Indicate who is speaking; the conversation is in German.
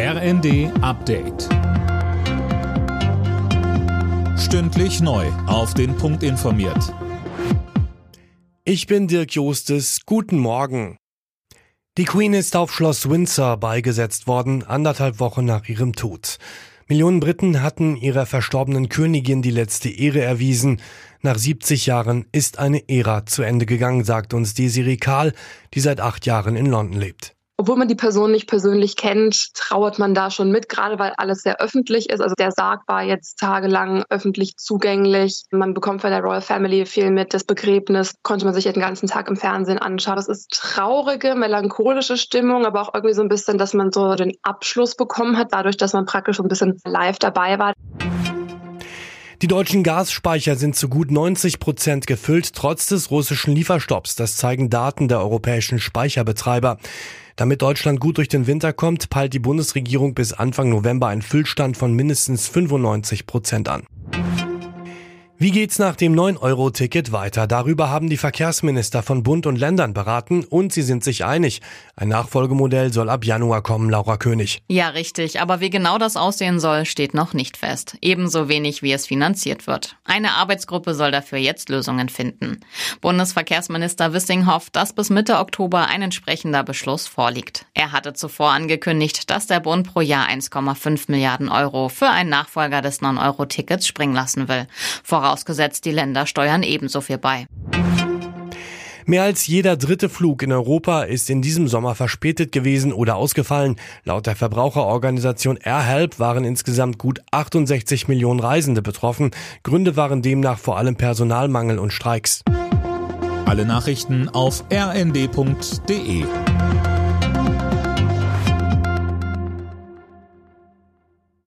Speaker 1: RND Update. Stündlich neu. Auf den Punkt informiert.
Speaker 2: Ich bin Dirk Jostes. Guten Morgen. Die Queen ist auf Schloss Windsor beigesetzt worden, anderthalb Wochen nach ihrem Tod. Millionen Briten hatten ihrer verstorbenen Königin die letzte Ehre erwiesen. Nach 70 Jahren ist eine Ära zu Ende gegangen, sagt uns Desiree Kahl, die seit acht Jahren in London lebt
Speaker 3: obwohl man die Person nicht persönlich kennt, trauert man da schon mit, gerade weil alles sehr öffentlich ist. Also der Sarg war jetzt tagelang öffentlich zugänglich. Man bekommt von der Royal Family viel mit. Das Begräbnis konnte man sich den ganzen Tag im Fernsehen anschauen. Das ist traurige, melancholische Stimmung, aber auch irgendwie so ein bisschen, dass man so den Abschluss bekommen hat, dadurch, dass man praktisch so ein bisschen live dabei war.
Speaker 2: Die deutschen Gasspeicher sind zu gut 90 Prozent gefüllt, trotz des russischen Lieferstopps. Das zeigen Daten der europäischen Speicherbetreiber. Damit Deutschland gut durch den Winter kommt, peilt die Bundesregierung bis Anfang November einen Füllstand von mindestens 95 Prozent an. Wie geht's nach dem 9-Euro-Ticket weiter? Darüber haben die Verkehrsminister von Bund und Ländern beraten und sie sind sich einig. Ein Nachfolgemodell soll ab Januar kommen, Laura König.
Speaker 4: Ja, richtig. Aber wie genau das aussehen soll, steht noch nicht fest. Ebenso wenig, wie es finanziert wird. Eine Arbeitsgruppe soll dafür jetzt Lösungen finden. Bundesverkehrsminister Wissing hofft, dass bis Mitte Oktober ein entsprechender Beschluss vorliegt. Er hatte zuvor angekündigt, dass der Bund pro Jahr 1,5 Milliarden Euro für einen Nachfolger des 9-Euro-Tickets springen lassen will. Voraus vorausgesetzt die Länder steuern ebenso viel bei.
Speaker 2: Mehr als jeder dritte Flug in Europa ist in diesem Sommer verspätet gewesen oder ausgefallen. Laut der Verbraucherorganisation AirHelp waren insgesamt gut 68 Millionen Reisende betroffen. Gründe waren demnach vor allem Personalmangel und Streiks.
Speaker 1: Alle Nachrichten auf rnd.de